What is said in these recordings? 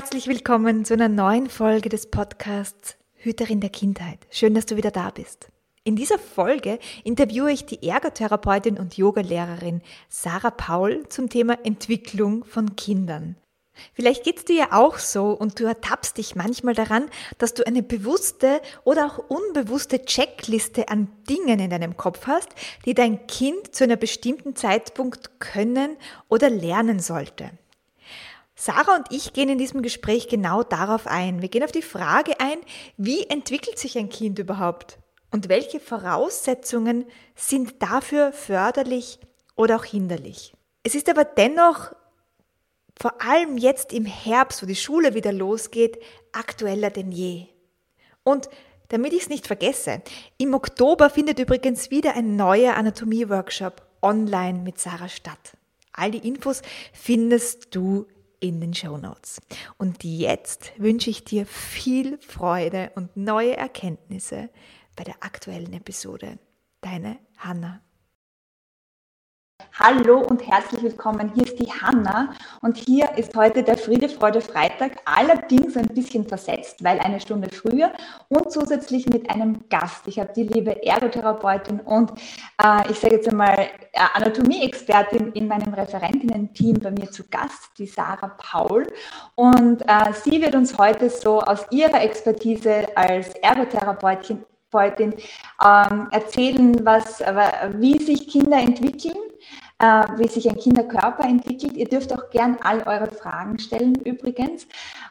Herzlich willkommen zu einer neuen Folge des Podcasts Hüterin der Kindheit. Schön, dass du wieder da bist. In dieser Folge interviewe ich die Ergotherapeutin und Yogalehrerin Sarah Paul zum Thema Entwicklung von Kindern. Vielleicht geht's dir ja auch so und du ertappst dich manchmal daran, dass du eine bewusste oder auch unbewusste Checkliste an Dingen in deinem Kopf hast, die dein Kind zu einer bestimmten Zeitpunkt können oder lernen sollte. Sarah und ich gehen in diesem Gespräch genau darauf ein. Wir gehen auf die Frage ein, wie entwickelt sich ein Kind überhaupt? Und welche Voraussetzungen sind dafür förderlich oder auch hinderlich? Es ist aber dennoch vor allem jetzt im Herbst, wo die Schule wieder losgeht, aktueller denn je. Und damit ich es nicht vergesse, im Oktober findet übrigens wieder ein neuer Anatomie-Workshop online mit Sarah statt. All die Infos findest du in den Show Notes. Und jetzt wünsche ich dir viel Freude und neue Erkenntnisse bei der aktuellen Episode. Deine Hanna. Hallo und herzlich willkommen. Hier ist die Hanna und hier ist heute der Friede, Freude, Freitag, allerdings ein bisschen versetzt, weil eine Stunde früher und zusätzlich mit einem Gast. Ich habe die liebe Ergotherapeutin und äh, ich sage jetzt einmal äh, Anatomie-Expertin in meinem Referentinnen-Team bei mir zu Gast, die Sarah Paul. Und äh, sie wird uns heute so aus ihrer Expertise als Ergotherapeutin ähm, erzählen, was, wie sich Kinder entwickeln äh, wie sich ein Kinderkörper entwickelt. Ihr dürft auch gern all eure Fragen stellen übrigens.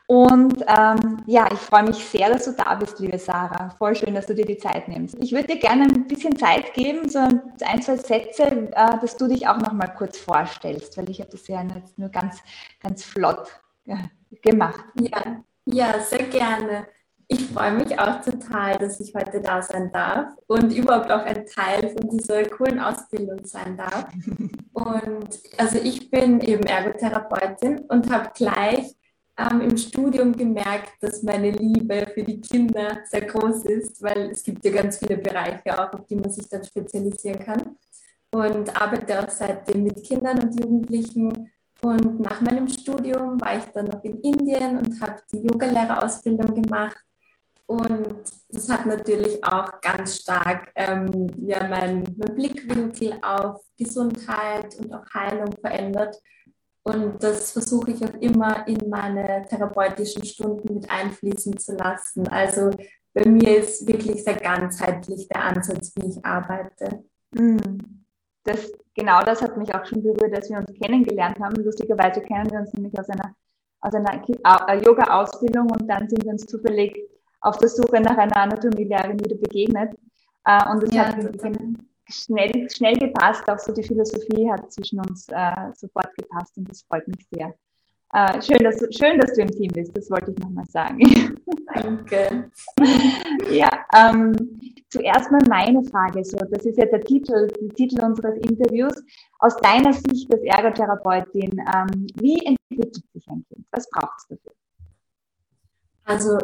Und ähm, ja, ich freue mich sehr, dass du da bist, liebe Sarah. Voll schön, dass du dir die Zeit nimmst. Ich würde dir gerne ein bisschen Zeit geben, so ein, zwei Sätze, äh, dass du dich auch noch mal kurz vorstellst, weil ich habe das ja nur ganz, ganz flott ja, gemacht. Ja, ja, sehr gerne. Ich freue mich auch total, dass ich heute da sein darf und überhaupt auch ein Teil von dieser coolen Ausbildung sein darf. Und also ich bin eben Ergotherapeutin und habe gleich ähm, im Studium gemerkt, dass meine Liebe für die Kinder sehr groß ist, weil es gibt ja ganz viele Bereiche auch, auf die man sich dann spezialisieren kann. Und arbeite auch seitdem mit Kindern und Jugendlichen und nach meinem Studium war ich dann noch in Indien und habe die Yogalehrerausbildung gemacht und das hat natürlich auch ganz stark ähm, ja, mein, mein Blickwinkel auf Gesundheit und auch Heilung verändert. Und das versuche ich auch immer in meine therapeutischen Stunden mit einfließen zu lassen. Also bei mir ist wirklich sehr ganzheitlich der Ansatz, wie ich arbeite. Hm. Das, genau das hat mich auch schon berührt, als wir uns kennengelernt haben. Lustigerweise kennen wir uns nämlich aus einer, aus einer Yoga-Ausbildung und dann sind wir uns zufällig auf der Suche nach einer Anatomielehrerin wieder begegnet. Äh, und es ja, hat schnell, schnell gepasst, auch so die Philosophie hat zwischen uns äh, sofort gepasst und das freut mich sehr. Äh, schön, dass, schön, dass du im Team bist, das wollte ich nochmal sagen. Danke. ja, ähm, zuerst mal meine Frage, so, das ist ja der Titel, der Titel unseres Interviews. Aus deiner Sicht als Ergotherapeutin, ähm, wie entwickelt sich ein Kind? Was braucht es dafür? Also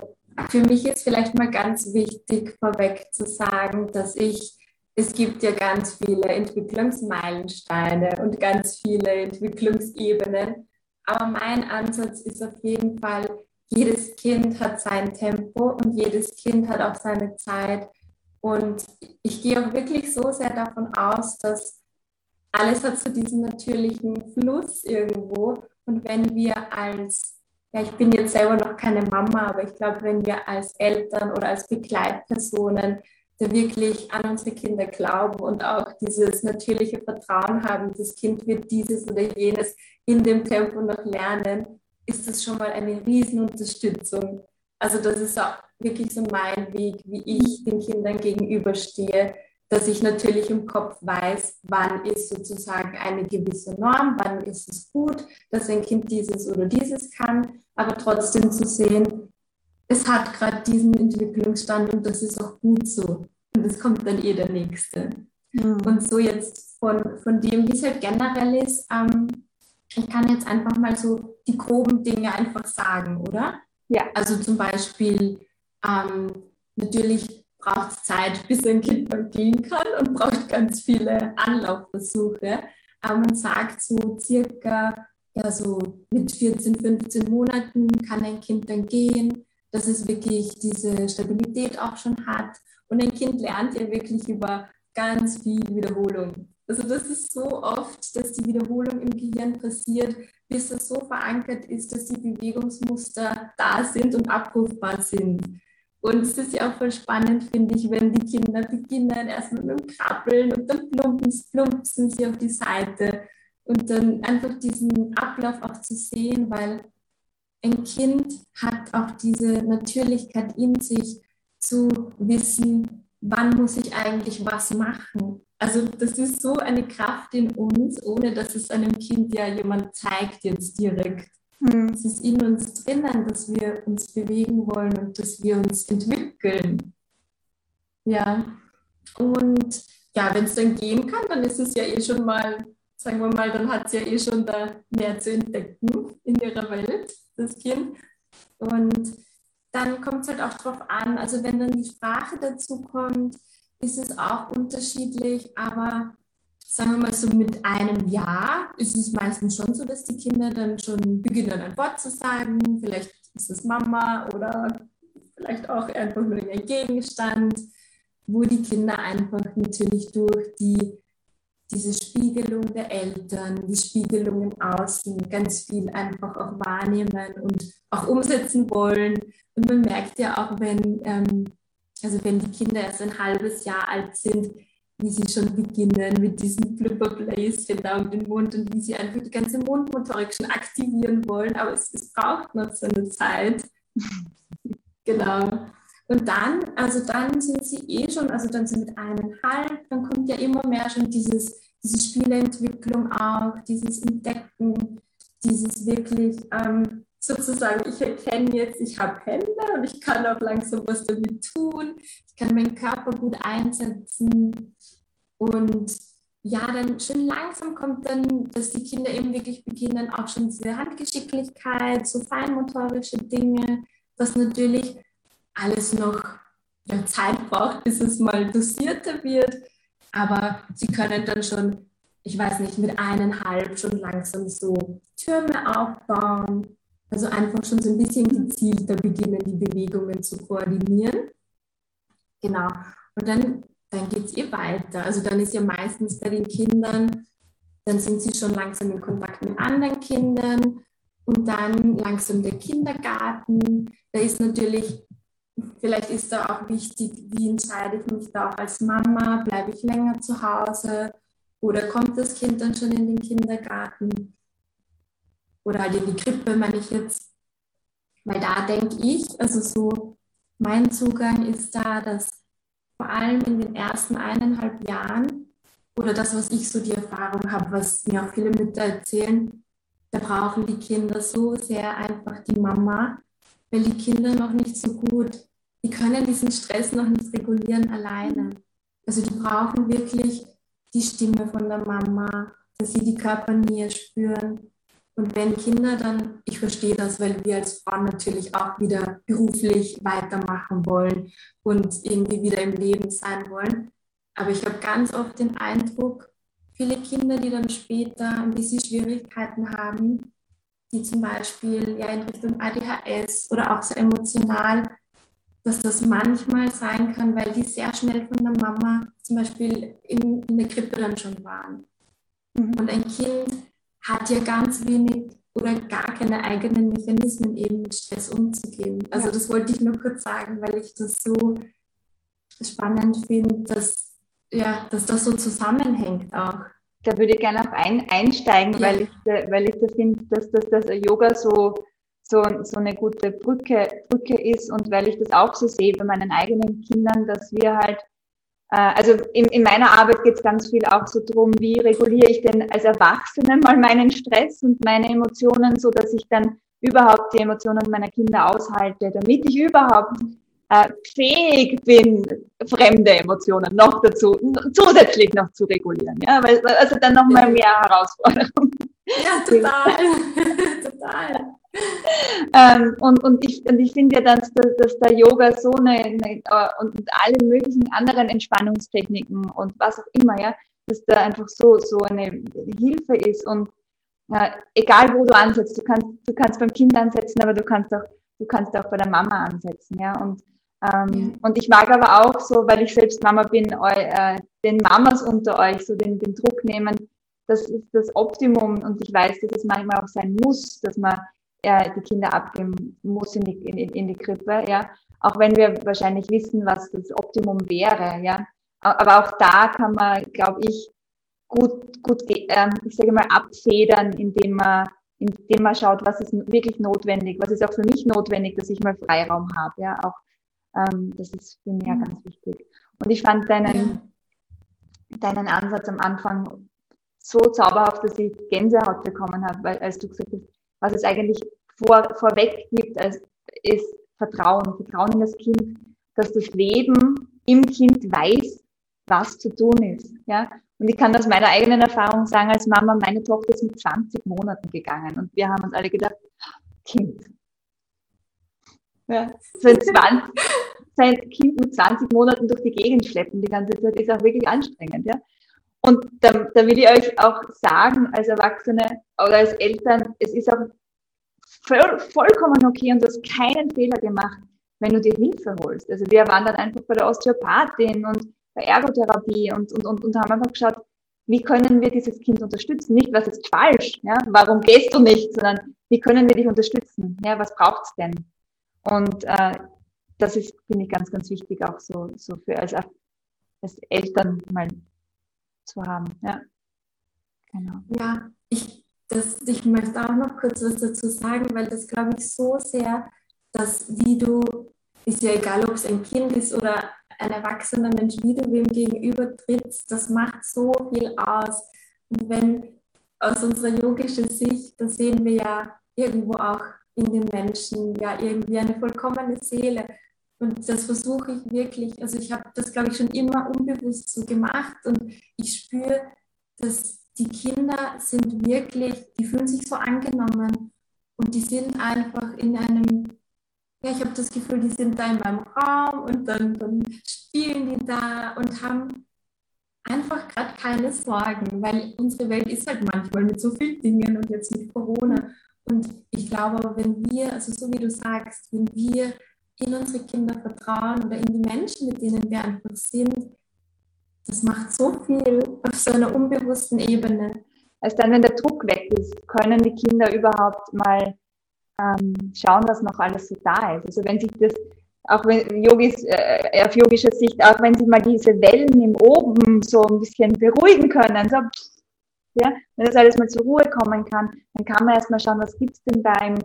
für mich ist vielleicht mal ganz wichtig vorweg zu sagen, dass ich, es gibt ja ganz viele Entwicklungsmeilensteine und ganz viele Entwicklungsebenen. Aber mein Ansatz ist auf jeden Fall, jedes Kind hat sein Tempo und jedes Kind hat auch seine Zeit. Und ich gehe auch wirklich so sehr davon aus, dass alles hat so diesen natürlichen Fluss irgendwo. Und wenn wir als ja, ich bin jetzt selber noch keine Mama, aber ich glaube, wenn wir als Eltern oder als Begleitpersonen da wirklich an unsere Kinder glauben und auch dieses natürliche Vertrauen haben, das Kind wird dieses oder jenes in dem Tempo noch lernen, ist das schon mal eine Riesenunterstützung. Also das ist auch wirklich so mein Weg, wie ich den Kindern gegenüberstehe, dass ich natürlich im Kopf weiß, wann ist sozusagen eine gewisse Norm, wann ist es gut, dass ein Kind dieses oder dieses kann, aber trotzdem zu sehen, es hat gerade diesen Entwicklungsstand und das ist auch gut so. Und es kommt dann eh der nächste. Mhm. Und so jetzt von, von dem, wie es halt generell ist, ähm, ich kann jetzt einfach mal so die groben Dinge einfach sagen, oder? Ja. Also zum Beispiel, ähm, natürlich braucht es Zeit, bis ein Kind mal gehen kann und braucht ganz viele Anlaufversuche. Aber man sagt so circa, ja, so mit 14, 15 Monaten kann ein Kind dann gehen, dass es wirklich diese Stabilität auch schon hat. Und ein Kind lernt ja wirklich über ganz viel Wiederholung. Also das ist so oft, dass die Wiederholung im Gehirn passiert, bis es so verankert ist, dass die Bewegungsmuster da sind und abrufbar sind. Und es ist ja auch voll spannend, finde ich, wenn die Kinder beginnen, erstmal mit dem Krabbeln und dann plumpsen, plumpsen sie auf die Seite. Und dann einfach diesen Ablauf auch zu sehen, weil ein Kind hat auch diese Natürlichkeit in sich, zu wissen, wann muss ich eigentlich was machen. Also das ist so eine Kraft in uns, ohne dass es einem Kind ja jemand zeigt jetzt direkt. Mhm. Es ist in uns drinnen, dass wir uns bewegen wollen und dass wir uns entwickeln. Ja, und ja, wenn es dann gehen kann, dann ist es ja eh schon mal, sagen wir mal, dann hat es ja eh schon da mehr zu entdecken in ihrer Welt, das Kind. Und dann kommt es halt auch darauf an, also wenn dann die Sprache dazu kommt, ist es auch unterschiedlich, aber sagen wir mal so mit einem Jahr ist es meistens schon so, dass die Kinder dann schon beginnen, ein Wort zu sagen. Vielleicht ist es Mama oder vielleicht auch einfach nur ein Gegenstand, wo die Kinder einfach natürlich durch die, diese Spiegelung der Eltern, die Spiegelung im Außen ganz viel einfach auch wahrnehmen und auch umsetzen wollen und man merkt ja auch, wenn, ähm, also wenn die Kinder erst ein halbes Jahr alt sind, wie sie schon beginnen mit diesen Flipperbläschen da um den Mund und wie sie einfach die ganze Mundmotorik schon aktivieren wollen. Aber es, es braucht noch so eine Zeit. genau. Und dann, also dann sind sie eh schon, also dann sind mit eineinhalb, dann kommt ja immer mehr schon dieses, diese Spieleentwicklung auch, dieses Entdecken, dieses wirklich ähm, sozusagen, ich erkenne jetzt, ich habe Hände und ich kann auch langsam was damit tun. Ich kann meinen Körper gut einsetzen. Und ja, dann schon langsam kommt dann, dass die Kinder eben wirklich beginnen, auch schon diese Handgeschicklichkeit, so feinmotorische Dinge, was natürlich alles noch ja, Zeit braucht, bis es mal dosierter wird. Aber sie können dann schon, ich weiß nicht, mit eineinhalb schon langsam so Türme aufbauen also einfach schon so ein bisschen gezielter beginnen, die Bewegungen zu koordinieren. Genau. Und dann, dann geht es eh weiter. Also dann ist ja meistens bei den Kindern, dann sind sie schon langsam in Kontakt mit anderen Kindern und dann langsam der Kindergarten. Da ist natürlich, vielleicht ist da auch wichtig, wie entscheide ich mich da auch als Mama, bleibe ich länger zu Hause oder kommt das Kind dann schon in den Kindergarten? oder halt in die Krippe, meine ich jetzt. Weil da denke ich, also so mein Zugang ist da, dass vor allem in den ersten eineinhalb Jahren oder das, was ich so die Erfahrung habe, was mir auch viele Mütter erzählen, da brauchen die Kinder so sehr einfach die Mama, weil die Kinder noch nicht so gut, die können diesen Stress noch nicht regulieren alleine. Also die brauchen wirklich die Stimme von der Mama, dass sie die Körpernähe spüren, und wenn Kinder dann, ich verstehe das, weil wir als Frauen natürlich auch wieder beruflich weitermachen wollen und irgendwie wieder im Leben sein wollen. Aber ich habe ganz oft den Eindruck, viele Kinder, die dann später ein bisschen Schwierigkeiten haben, die zum Beispiel ja in Richtung ADHS oder auch so emotional, dass das manchmal sein kann, weil die sehr schnell von der Mama zum Beispiel in, in der Krippe dann schon waren. Mhm. Und ein Kind hat ja ganz wenig oder gar keine eigenen Mechanismen eben mit Stress umzugehen. Also ja. das wollte ich nur kurz sagen, weil ich das so spannend finde, dass, ja, dass das so zusammenhängt auch. Da würde ich gerne auch ein, einsteigen, ja. weil ich, weil ich da finde, dass, dass das Yoga so, so, so eine gute Brücke, Brücke ist und weil ich das auch so sehe bei meinen eigenen Kindern, dass wir halt also in, in meiner Arbeit geht es ganz viel auch so drum, wie reguliere ich denn als Erwachsene mal meinen Stress und meine Emotionen, so dass ich dann überhaupt die Emotionen meiner Kinder aushalte, damit ich überhaupt äh, fähig bin, fremde Emotionen noch dazu, zusätzlich noch zu regulieren. Ja, weil, also dann noch mal mehr Herausforderungen. Ja, total. total. Ähm, und, und ich, und ich finde ja, dass, dass der Yoga so eine, eine äh, und, und alle möglichen anderen Entspannungstechniken und was auch immer, ja, dass da einfach so, so eine Hilfe ist und äh, egal wo du ansetzt, du kannst, du kannst beim Kind ansetzen, aber du kannst auch, du kannst auch bei der Mama ansetzen, ja, und ähm, und ich mag aber auch so, weil ich selbst Mama bin, äh, den Mamas unter euch so den, den Druck nehmen, das ist das Optimum und ich weiß, dass es manchmal auch sein muss, dass man äh, die Kinder abgeben muss in die, in, in die Krippe, ja. Auch wenn wir wahrscheinlich wissen, was das Optimum wäre, ja. Aber auch da kann man, glaube ich, gut, gut, äh, ich sage mal, abfedern, indem man, indem man schaut, was ist wirklich notwendig, was ist auch für mich notwendig, dass ich mal Freiraum habe, ja. Auch ähm, das ist für mich ja ganz wichtig. Und ich fand deinen, deinen Ansatz am Anfang so zauberhaft, dass ich Gänsehaut bekommen habe, weil als du gesagt hast, was es eigentlich vor, vorweg gibt, als, ist Vertrauen. Vertrauen in das Kind, dass das Leben im Kind weiß, was zu tun ist. Ja? Und ich kann aus meiner eigenen Erfahrung sagen, als Mama, meine Tochter ist mit 20 Monaten gegangen und wir haben uns alle gedacht, Kind. Ja, sein, 20, sein Kind mit 20 Monaten durch die Gegend schleppen die ganze Zeit ist auch wirklich anstrengend. Ja? Und da, da will ich euch auch sagen, als Erwachsene oder als Eltern, es ist auch voll, vollkommen okay und du hast keinen Fehler gemacht, wenn du dir Hilfe holst. Also wir waren dann einfach bei der Osteopathin und bei Ergotherapie und, und, und, und haben einfach geschaut, wie können wir dieses Kind unterstützen? Nicht, was ist falsch, ja? warum gehst du nicht, sondern wie können wir dich unterstützen? Ja? Was braucht's denn? Und äh, das ist, finde ich, ganz, ganz wichtig, auch so, so für als, als Eltern mal zu haben. Ja, genau. Ja, ich, das, ich möchte auch noch kurz was dazu sagen, weil das glaube ich so sehr, dass wie du, ist ja egal, ob es ein Kind ist oder ein erwachsener Mensch, wie du wem gegenüber trittst, das macht so viel aus. Und wenn aus unserer yogischen Sicht, da sehen wir ja irgendwo auch in den Menschen ja irgendwie eine vollkommene Seele. Und das versuche ich wirklich, also ich habe das, glaube ich, schon immer unbewusst so gemacht und ich spüre, dass die Kinder sind wirklich, die fühlen sich so angenommen und die sind einfach in einem, ja, ich habe das Gefühl, die sind da in meinem Raum und dann, dann spielen die da und haben einfach gerade keine Sorgen, weil unsere Welt ist halt manchmal mit so vielen Dingen und jetzt mit Corona. Und ich glaube, wenn wir, also so wie du sagst, wenn wir in unsere Kinder vertrauen oder in die Menschen, mit denen wir einfach sind, das macht so viel auf so einer unbewussten Ebene. Also dann, wenn der Druck weg ist, können die Kinder überhaupt mal ähm, schauen, was noch alles so da ist. Also wenn sich das, auch wenn Yogis, äh, auf yogischer Sicht, auch wenn sich mal diese Wellen im Oben so ein bisschen beruhigen können, so, ja, wenn das alles mal zur Ruhe kommen kann, dann kann man erstmal schauen, was gibt's denn da im,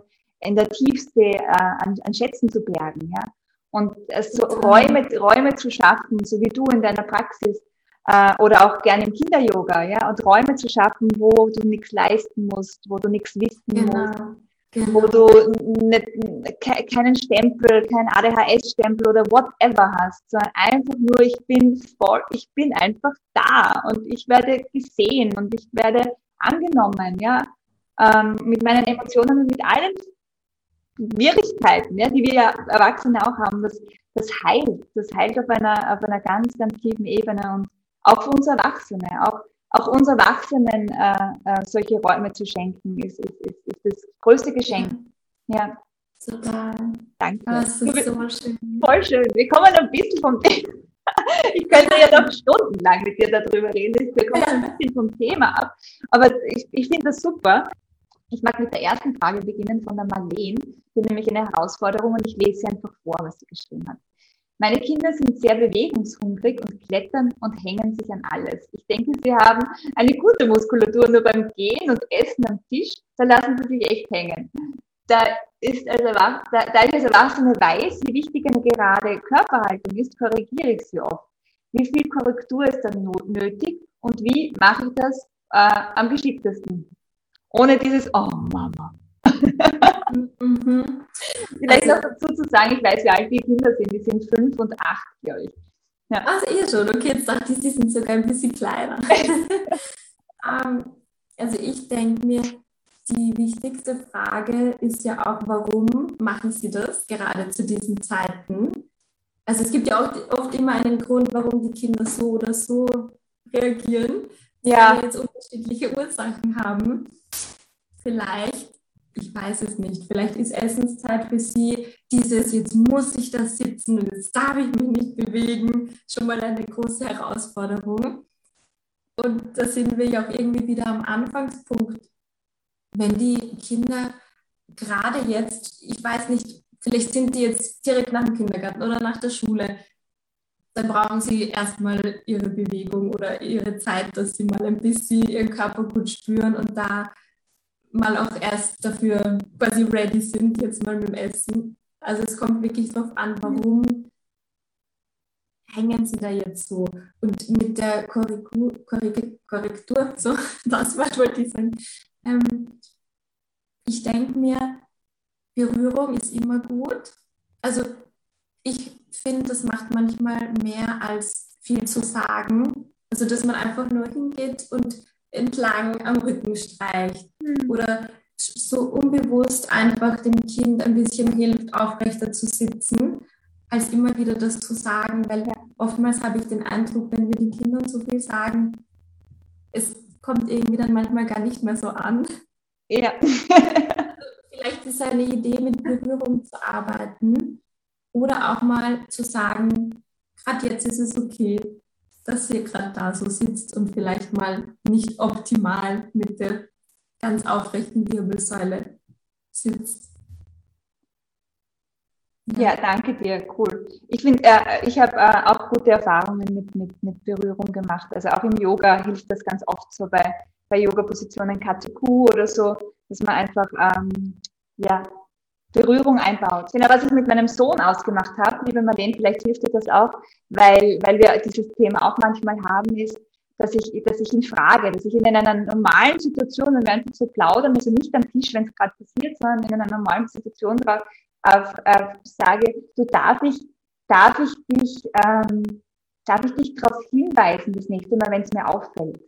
in der Tiefste äh, an, an Schätzen zu bergen. Ja? Und äh, so Räume, Räume zu schaffen, so wie du in deiner Praxis, äh, oder auch gerne im Kinder-Yoga, ja, und Räume zu schaffen, wo du nichts leisten musst, wo du nichts wissen genau. musst, genau. wo du nicht, keinen Stempel, keinen ADHS-Stempel oder whatever hast, sondern einfach nur, ich bin voll, ich bin einfach da und ich werde gesehen und ich werde angenommen, ja, ähm, mit meinen Emotionen und mit allen Schwierigkeiten, ja, die wir ja Erwachsene auch haben, das, das heilt. Das heilt auf einer, auf einer ganz, ganz tiefen Ebene und auch für uns Erwachsene, auch, auch uns Erwachsenen äh, äh, solche Räume zu schenken, ist, ist, ist, ist das größte Geschenk. Ja. Total. Danke. Das ist so schön. Voll schön. Wir kommen ein bisschen vom Thema. Ich könnte ja noch stundenlang mit dir darüber reden. Wir kommen ein bisschen vom Thema ab. Aber ich, ich finde das super. Ich mag mit der ersten Frage beginnen von der Marlene. Die nämlich eine Herausforderung und ich lese sie einfach vor, was sie geschrieben hat. Meine Kinder sind sehr bewegungshungrig und klettern und hängen sich an alles. Ich denke, sie haben eine gute Muskulatur, nur beim Gehen und Essen am Tisch, da lassen sie sich echt hängen. Da, ist als da, da ich als Erwachsene weiß, wie wichtig eine gerade Körperhaltung ist, korrigiere ich sie oft. wie viel Korrektur ist dann nötig und wie mache ich das äh, am geschicktesten? Ohne dieses, oh Mama. Mhm. Vielleicht also, noch dazu zu sagen, ich weiß, wie alt die Kinder sind. Die sind fünf und acht, glaube ich. Ja. Also ihr schon, okay, jetzt dachte ich, sie sind sogar ein bisschen kleiner. um, ähm, also ich denke mir, die wichtigste Frage ist ja auch, warum machen sie das gerade zu diesen Zeiten? Also es gibt ja auch oft immer einen Grund, warum die Kinder so oder so reagieren, die ja. jetzt unterschiedliche Ursachen haben. Vielleicht, ich weiß es nicht, vielleicht ist Essenszeit für sie dieses, jetzt muss ich da sitzen und jetzt darf ich mich nicht bewegen, schon mal eine große Herausforderung. Und da sind wir ja auch irgendwie wieder am Anfangspunkt. Wenn die Kinder gerade jetzt, ich weiß nicht, vielleicht sind die jetzt direkt nach dem Kindergarten oder nach der Schule, dann brauchen sie erstmal ihre Bewegung oder ihre Zeit, dass sie mal ein bisschen ihren Körper gut spüren und da mal auch erst dafür quasi ready sind, jetzt mal mit dem Essen. Also es kommt wirklich darauf an, warum hängen sie da jetzt so? Und mit der Korrektur, Korrektur so, das Wort wollte ich sagen. Ähm, ich denke mir, Berührung ist immer gut. Also ich finde, das macht manchmal mehr als viel zu sagen. Also dass man einfach nur hingeht und entlang am Rücken streicht mhm. oder so unbewusst einfach dem Kind ein bisschen hilft, aufrechter zu sitzen, als immer wieder das zu sagen, weil oftmals habe ich den Eindruck, wenn wir den Kindern so viel sagen, es kommt irgendwie dann manchmal gar nicht mehr so an. Ja. Vielleicht ist eine Idee, mit Berührung zu arbeiten oder auch mal zu sagen, gerade jetzt ist es okay, dass ihr gerade da so sitzt und vielleicht mal nicht optimal mit der ganz aufrechten Wirbelsäule sitzt. Ja, danke dir, cool. Ich finde, äh, ich habe äh, auch gute Erfahrungen mit, mit, mit Berührung gemacht. Also auch im Yoga hilft das ganz oft so bei, bei Yoga-Positionen KTQ oder so, dass man einfach ähm, ja, Berührung einbaut. Genau, was ich mit meinem Sohn ausgemacht habe, liebe Marlene, vielleicht hilft dir das auch, weil, weil wir dieses Thema auch manchmal haben, ist, dass ich, dass ich ihn frage, dass ich ihn in einer normalen Situation, wenn wir einfach so plaudern, also nicht am Tisch, wenn es gerade passiert, sondern in einer normalen Situation drauf, auf, auf, sage, du darf ich, darf ich dich, ähm, darf ich dich darauf hinweisen, das nächste Mal, wenn es mir auffällt.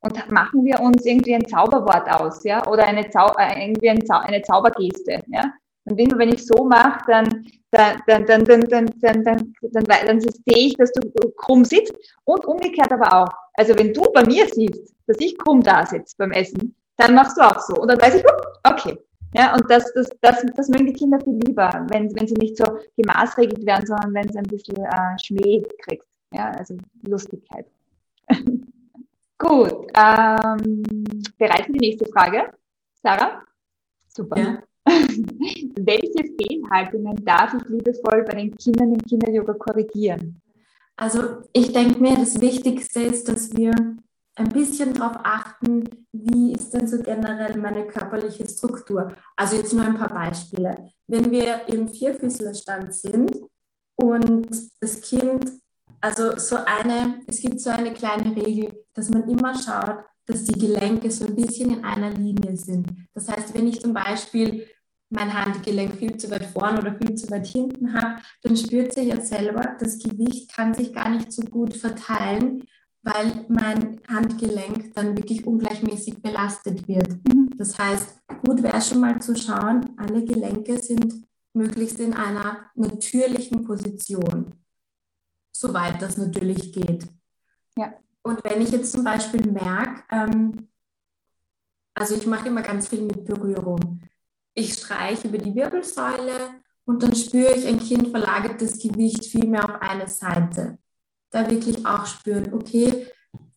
Und machen wir uns irgendwie ein Zauberwort aus, ja, oder eine, Zau äh, irgendwie ein Zau eine Zaubergeste, ja. Und immer wenn ich so mache, dann, dann, dann, dann, dann, dann, dann, dann, dann, dann sehe ich, dass du krumm sitzt und umgekehrt aber auch. Also wenn du bei mir siehst, dass ich krumm da sitze beim Essen, dann machst du auch so. Und dann weiß ich, okay. Ja, und das, das, das, das mögen die Kinder viel lieber, wenn, wenn sie nicht so gemaßregelt werden, sondern wenn sie ein bisschen äh, Schmäh kriegt. Ja, also Lustigkeit. Gut. Ähm, bereit für die nächste Frage? Sarah? Super. Ja. Welche Fehlhaltungen darf ich liebevoll bei den Kindern im Kinderyoga korrigieren? Also ich denke mir, das Wichtigste ist, dass wir ein bisschen darauf achten, wie ist denn so generell meine körperliche Struktur. Also jetzt nur ein paar Beispiele. Wenn wir im Vierfüßlerstand sind und das Kind, also so eine, es gibt so eine kleine Regel, dass man immer schaut, dass die Gelenke so ein bisschen in einer Linie sind. Das heißt, wenn ich zum Beispiel mein Handgelenk viel zu weit vorn oder viel zu weit hinten habe, dann spürt sich ja selber, das Gewicht kann sich gar nicht so gut verteilen, weil mein Handgelenk dann wirklich ungleichmäßig belastet wird. Mhm. Das heißt, gut wäre schon mal zu schauen, alle Gelenke sind möglichst in einer natürlichen Position, soweit das natürlich geht. Ja. Und wenn ich jetzt zum Beispiel merke, ähm, also ich mache immer ganz viel mit Berührung ich streiche über die Wirbelsäule und dann spüre ich, ein Kind verlagert das Gewicht viel mehr auf eine Seite. Da wirklich auch spüren, okay,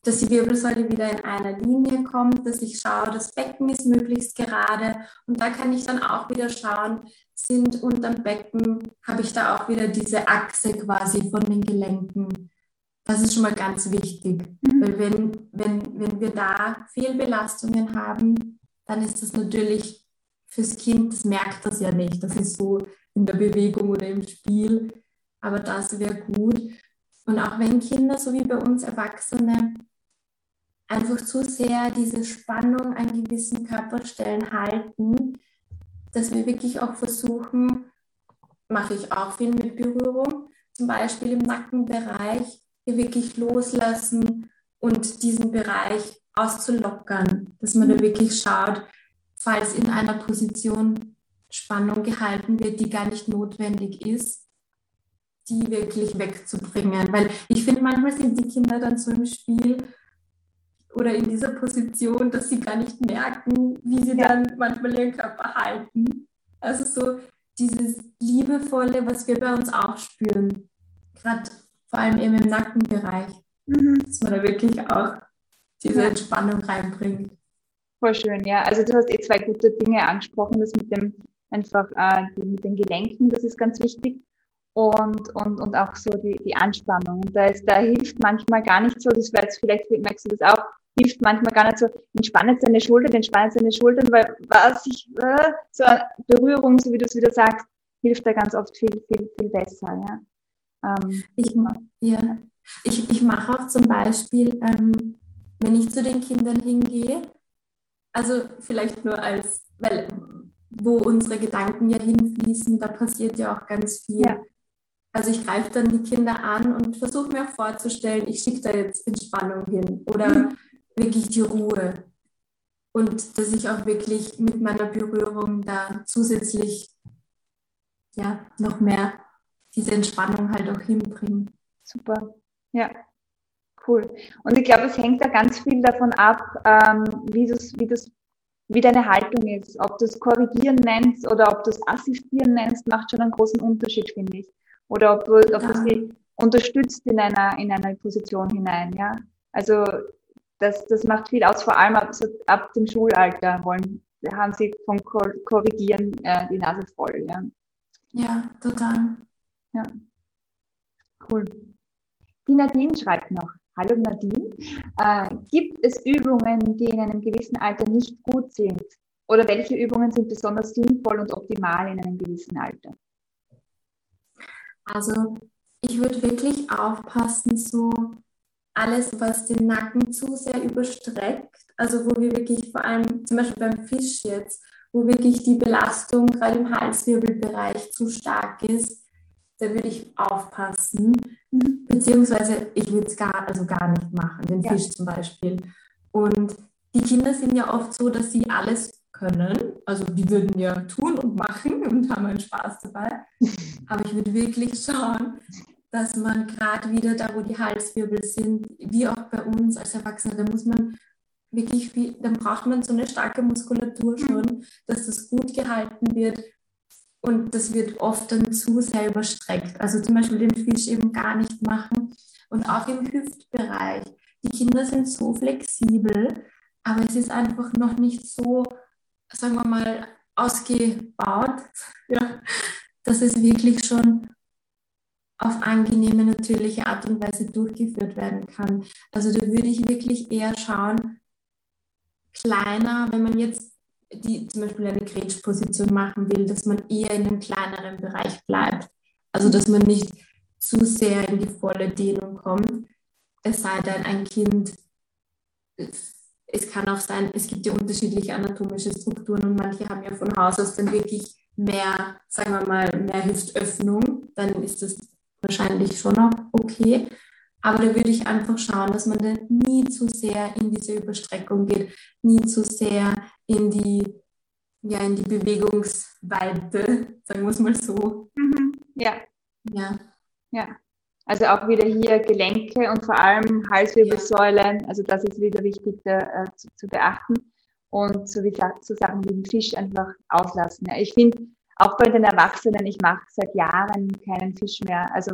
dass die Wirbelsäule wieder in einer Linie kommt, dass ich schaue, das Becken ist möglichst gerade und da kann ich dann auch wieder schauen, sind unterm Becken, habe ich da auch wieder diese Achse quasi von den Gelenken. Das ist schon mal ganz wichtig, mhm. weil wenn, wenn, wenn wir da Fehlbelastungen haben, dann ist das natürlich fürs Kind, das merkt das ja nicht. Das ist so in der Bewegung oder im Spiel. Aber das wäre gut. Und auch wenn Kinder, so wie bei uns Erwachsene, einfach zu sehr diese Spannung an gewissen Körperstellen halten, dass wir wirklich auch versuchen, mache ich auch viel mit Berührung, zum Beispiel im Nackenbereich, hier wirklich loslassen und diesen Bereich auszulockern, dass man da wirklich schaut, falls in einer Position Spannung gehalten wird, die gar nicht notwendig ist, die wirklich wegzubringen. Weil ich finde, manchmal sind die Kinder dann so im Spiel oder in dieser Position, dass sie gar nicht merken, wie sie ja. dann manchmal ihren Körper halten. Also so dieses Liebevolle, was wir bei uns auch spüren, gerade vor allem eben im Nackenbereich, mhm. dass man da wirklich auch diese Entspannung reinbringt. Voll schön, ja. Also du hast eh zwei gute Dinge angesprochen, das mit dem einfach äh, mit den Gelenken, das ist ganz wichtig. Und, und, und auch so die, die Anspannung. Und da, ist, da hilft manchmal gar nicht so, das jetzt vielleicht, merkst du das auch, hilft manchmal gar nicht so, entspanne deine Schultern, entspanne deine Schultern, weil was ich, äh, so eine Berührung, so wie du es wieder sagst, hilft da ganz oft viel, viel, viel besser. Ja. Ähm, ich, ja. ich, ich mache auch zum Beispiel, ähm, wenn ich zu den Kindern hingehe, also vielleicht nur als, weil wo unsere Gedanken ja hinfließen, da passiert ja auch ganz viel. Ja. Also ich greife dann die Kinder an und versuche mir auch vorzustellen, ich schicke da jetzt Entspannung hin oder mhm. wirklich die Ruhe. Und dass ich auch wirklich mit meiner Berührung da zusätzlich ja, noch mehr diese Entspannung halt auch hinbringe. Super, ja, cool. Und ich glaube, es hängt da ganz viel davon ab, ähm, wie, das, wie das wie deine Haltung ist. Ob du es korrigieren nennst oder ob du es assistieren nennst, macht schon einen großen Unterschied, finde ich. Oder ob du, ob du sie unterstützt in einer, in einer Position hinein, ja. Also, das, das macht viel aus, vor allem ab, so, ab dem Schulalter wollen, haben sie vom Korrigieren äh, die Nase voll, ja. Ja, total. Ja. Cool. Die Nadine schreibt noch, Hallo Nadine. Äh, gibt es Übungen, die in einem gewissen Alter nicht gut sind? Oder welche Übungen sind besonders sinnvoll und optimal in einem gewissen Alter? Also ich würde wirklich aufpassen, so alles, was den Nacken zu sehr überstreckt, also wo wir wirklich vor allem, zum Beispiel beim Fisch jetzt, wo wirklich die Belastung gerade im Halswirbelbereich zu stark ist, da würde ich aufpassen. Mhm. Beziehungsweise ich würde es gar, also gar nicht machen, den ja. Fisch zum Beispiel. Und die Kinder sind ja oft so, dass sie alles können. Also die würden ja tun und machen und haben einen Spaß dabei. Aber ich würde wirklich schauen, dass man gerade wieder da, wo die Halswirbel sind, wie auch bei uns als Erwachsene, da muss man wirklich viel, dann braucht man so eine starke Muskulatur schon, dass das gut gehalten wird, und das wird oft dann zu sehr überstreckt. Also zum Beispiel den Fisch eben gar nicht machen. Und auch im Hüftbereich. Die Kinder sind so flexibel, aber es ist einfach noch nicht so, sagen wir mal, ausgebaut, ja, dass es wirklich schon auf angenehme, natürliche Art und Weise durchgeführt werden kann. Also da würde ich wirklich eher schauen, kleiner, wenn man jetzt die zum Beispiel eine Grätschposition machen will, dass man eher in einem kleineren Bereich bleibt. Also dass man nicht zu sehr in die volle Dehnung kommt. Es sei denn, ein Kind, es kann auch sein, es gibt ja unterschiedliche anatomische Strukturen und manche haben ja von Haus aus dann wirklich mehr, sagen wir mal, mehr Hüftöffnung. Dann ist das wahrscheinlich schon noch okay. Aber da würde ich einfach schauen, dass man dann nie zu sehr in diese Überstreckung geht, nie zu sehr in die, ja, in die Bewegungsweite, sagen wir es mal so. Mhm. Ja. Ja. Ja. Also auch wieder hier Gelenke und vor allem Halswirbelsäulen. Also das ist wieder wichtig da, äh, zu, zu, beachten. Und so wie so Sachen wie den Fisch einfach auslassen. Ja. Ich finde, auch bei den Erwachsenen, ich mache seit Jahren keinen Fisch mehr. Also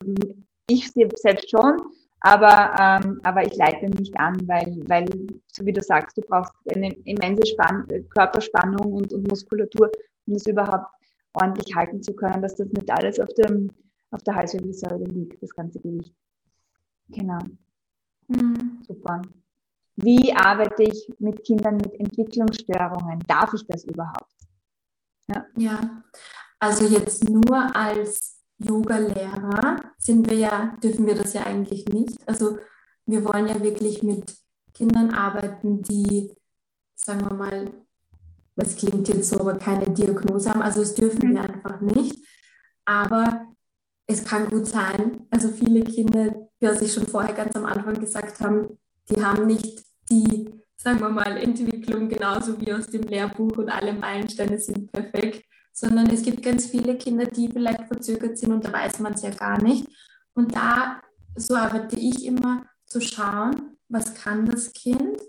ich selbst schon, aber, ähm, aber ich leite nicht an, weil, weil, so wie du sagst, du brauchst eine immense Spann Körperspannung und, und Muskulatur, um das überhaupt ordentlich halten zu können, dass das nicht alles auf, dem, auf der Halswirbelsäule liegt, das ganze Gewicht. Genau. Mhm. Super. Wie arbeite ich mit Kindern mit Entwicklungsstörungen? Darf ich das überhaupt? Ja, ja. also jetzt nur als Yoga-Lehrer sind wir ja, dürfen wir das ja eigentlich nicht. Also wir wollen ja wirklich mit Kindern arbeiten, die, sagen wir mal, es klingt jetzt so, aber keine Diagnose haben. Also das dürfen wir einfach nicht. Aber es kann gut sein, also viele Kinder, wie ich schon vorher ganz am Anfang gesagt haben, die haben nicht die, sagen wir mal, Entwicklung genauso wie aus dem Lehrbuch und alle Meilensteine sind perfekt, sondern es gibt ganz viele Kinder, die vielleicht verzögert sind und da weiß man es ja gar nicht. Und da, so arbeite ich immer, zu schauen, was kann das Kind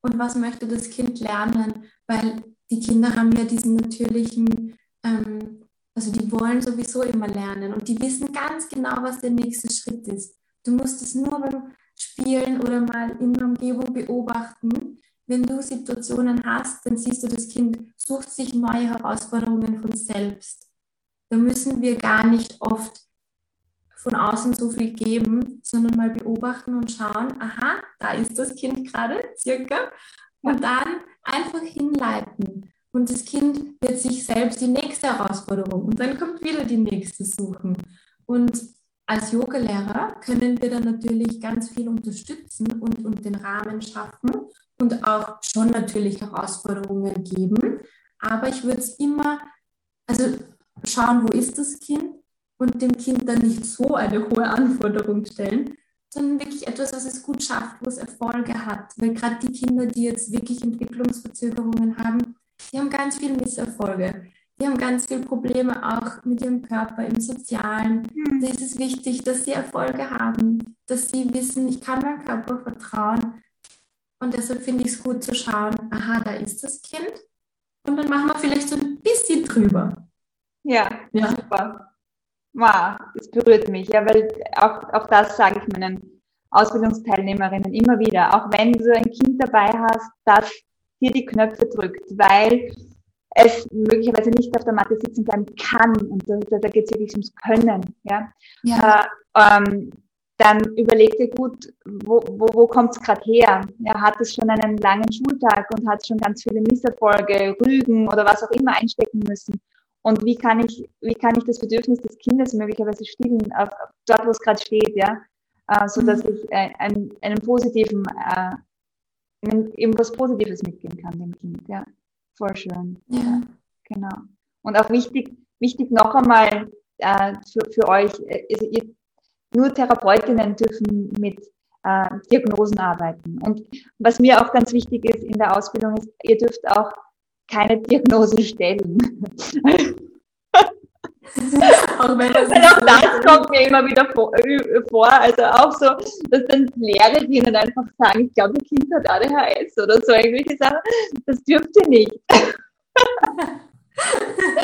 und was möchte das Kind lernen, weil die Kinder haben ja diesen natürlichen, ähm, also die wollen sowieso immer lernen und die wissen ganz genau, was der nächste Schritt ist. Du musst es nur beim Spielen oder mal in der Umgebung beobachten. Wenn du Situationen hast, dann siehst du, das Kind sucht sich neue Herausforderungen von selbst. Da müssen wir gar nicht oft von außen so viel geben, sondern mal beobachten und schauen, aha, da ist das Kind gerade, circa, und dann einfach hinleiten. Und das Kind wird sich selbst die nächste Herausforderung und dann kommt wieder die nächste suchen. Und als Yogalehrer können wir dann natürlich ganz viel unterstützen und, und den Rahmen schaffen und auch schon natürlich Herausforderungen geben. Aber ich würde es immer, also schauen, wo ist das Kind und dem Kind dann nicht so eine hohe Anforderung stellen, sondern wirklich etwas, was es gut schafft, wo es Erfolge hat. Weil gerade die Kinder, die jetzt wirklich Entwicklungsverzögerungen haben, die haben ganz viele Misserfolge. Die haben ganz viele Probleme auch mit ihrem Körper, im Sozialen. Mhm. Da ist es wichtig, dass sie Erfolge haben, dass sie wissen, ich kann meinem Körper vertrauen. Und deshalb finde ich es gut zu schauen, aha, da ist das Kind. Und dann machen wir vielleicht so ein bisschen drüber. Ja, ja. super. Wow, das berührt mich. Ja, weil auch, auch das sage ich meinen Ausbildungsteilnehmerinnen immer wieder. Auch wenn du ein Kind dabei hast, das dir die Knöpfe drückt, weil es möglicherweise nicht auf der Matte sitzen bleiben kann. Und da, da, geht es wirklich ums Können. Ja? ja. Äh, ähm, dann überleg dir gut, wo, wo, wo kommt es gerade her? Ja, hat es schon einen langen Schultag und hat schon ganz viele Misserfolge, Rügen oder was auch immer einstecken müssen? Und wie kann ich, wie kann ich das Bedürfnis des Kindes möglicherweise stillen, auf, auf dort, wo es gerade steht, ja, äh, so dass mhm. ich äh, einen, einen positiven, äh, eben was Positives mitgeben kann dem Kind, ja, voll schön. Ja. Genau. Und auch wichtig, wichtig noch einmal äh, für, für euch, äh, also ihr, nur Therapeutinnen dürfen mit äh, Diagnosen arbeiten. Und was mir auch ganz wichtig ist in der Ausbildung ist, ihr dürft auch keine Diagnose stellen. auch wenn das, auch das kommt mir immer wieder vor, äh, also auch so, dass dann Lehrerinnen einfach sagen, ich glaube, ihr Kind hat ADHS oder so irgendwelche Sachen, das dürft ihr nicht.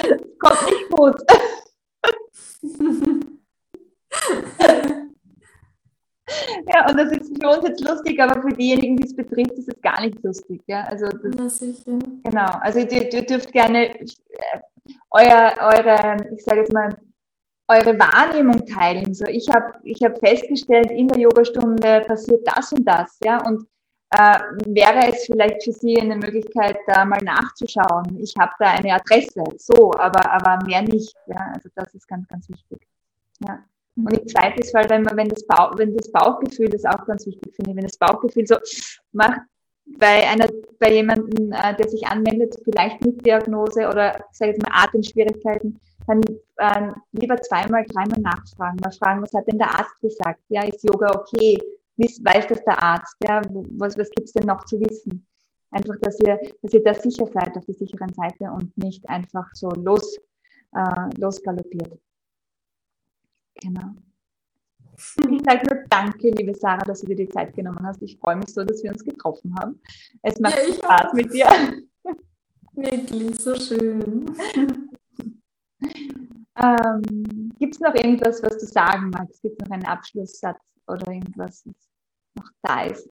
das kommt nicht gut. Ja, und das ist für uns jetzt lustig, aber für diejenigen, die es betrifft, ist es gar nicht lustig. Ja? Also das, ja, Genau, also ihr, ihr dürft gerne äh, euer, eure, ich sage jetzt mal, eure Wahrnehmung teilen. So, ich habe ich hab festgestellt, in der Yogastunde passiert das und das, ja, und äh, wäre es vielleicht für Sie eine Möglichkeit, da mal nachzuschauen. Ich habe da eine Adresse, so, aber, aber mehr nicht. Ja, also das ist ganz, ganz wichtig. Ja. Und im zweiten Fall, wenn man, wenn das, Bauch, wenn das Bauchgefühl, das auch ganz wichtig finde, wenn das Bauchgefühl so macht, bei einer, bei jemandem, äh, der sich anmeldet, vielleicht mit Diagnose oder, sage ich mal, Atemschwierigkeiten, dann äh, lieber zweimal, dreimal nachfragen. Mal fragen, was hat denn der Arzt gesagt? Ja, ist Yoga okay? Wiss, weiß das der Arzt? Ja, was, was gibt's denn noch zu wissen? Einfach, dass ihr, dass ihr da sicher seid, auf der sicheren Seite und nicht einfach so los, äh, losgaloppiert. Genau. Ich sage nur danke, liebe Sarah, dass du dir die Zeit genommen hast. Ich freue mich so, dass wir uns getroffen haben. Es macht ja, Spaß auch. mit dir. Wirklich, so schön. Ähm, Gibt es noch irgendwas, was du sagen magst? Gibt es noch einen Abschlusssatz oder irgendwas, was noch da ist?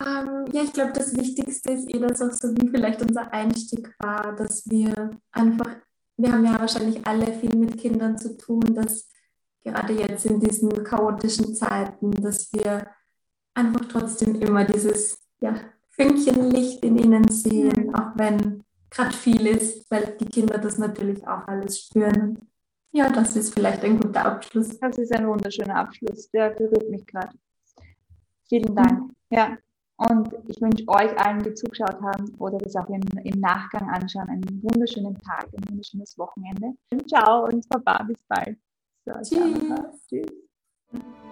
Ähm, ja, ich glaube, das Wichtigste ist eh, dass auch so wie vielleicht unser Einstieg war, dass wir einfach, wir haben ja wahrscheinlich alle viel mit Kindern zu tun, dass gerade jetzt in diesen chaotischen Zeiten, dass wir einfach trotzdem immer dieses ja, Fünkchen Licht in ihnen sehen, auch wenn gerade viel ist, weil die Kinder das natürlich auch alles spüren. Ja, das ist vielleicht ein guter Abschluss. Das ist ein wunderschöner Abschluss. Der berührt mich gerade. Vielen Dank. Mhm. Ja. Und ich wünsche euch allen, die zugeschaut haben oder das auch im, im Nachgang anschauen, einen wunderschönen Tag, ein wunderschönes Wochenende. Ciao und Baba, bis bald. Ciao, ciao. Tschüss.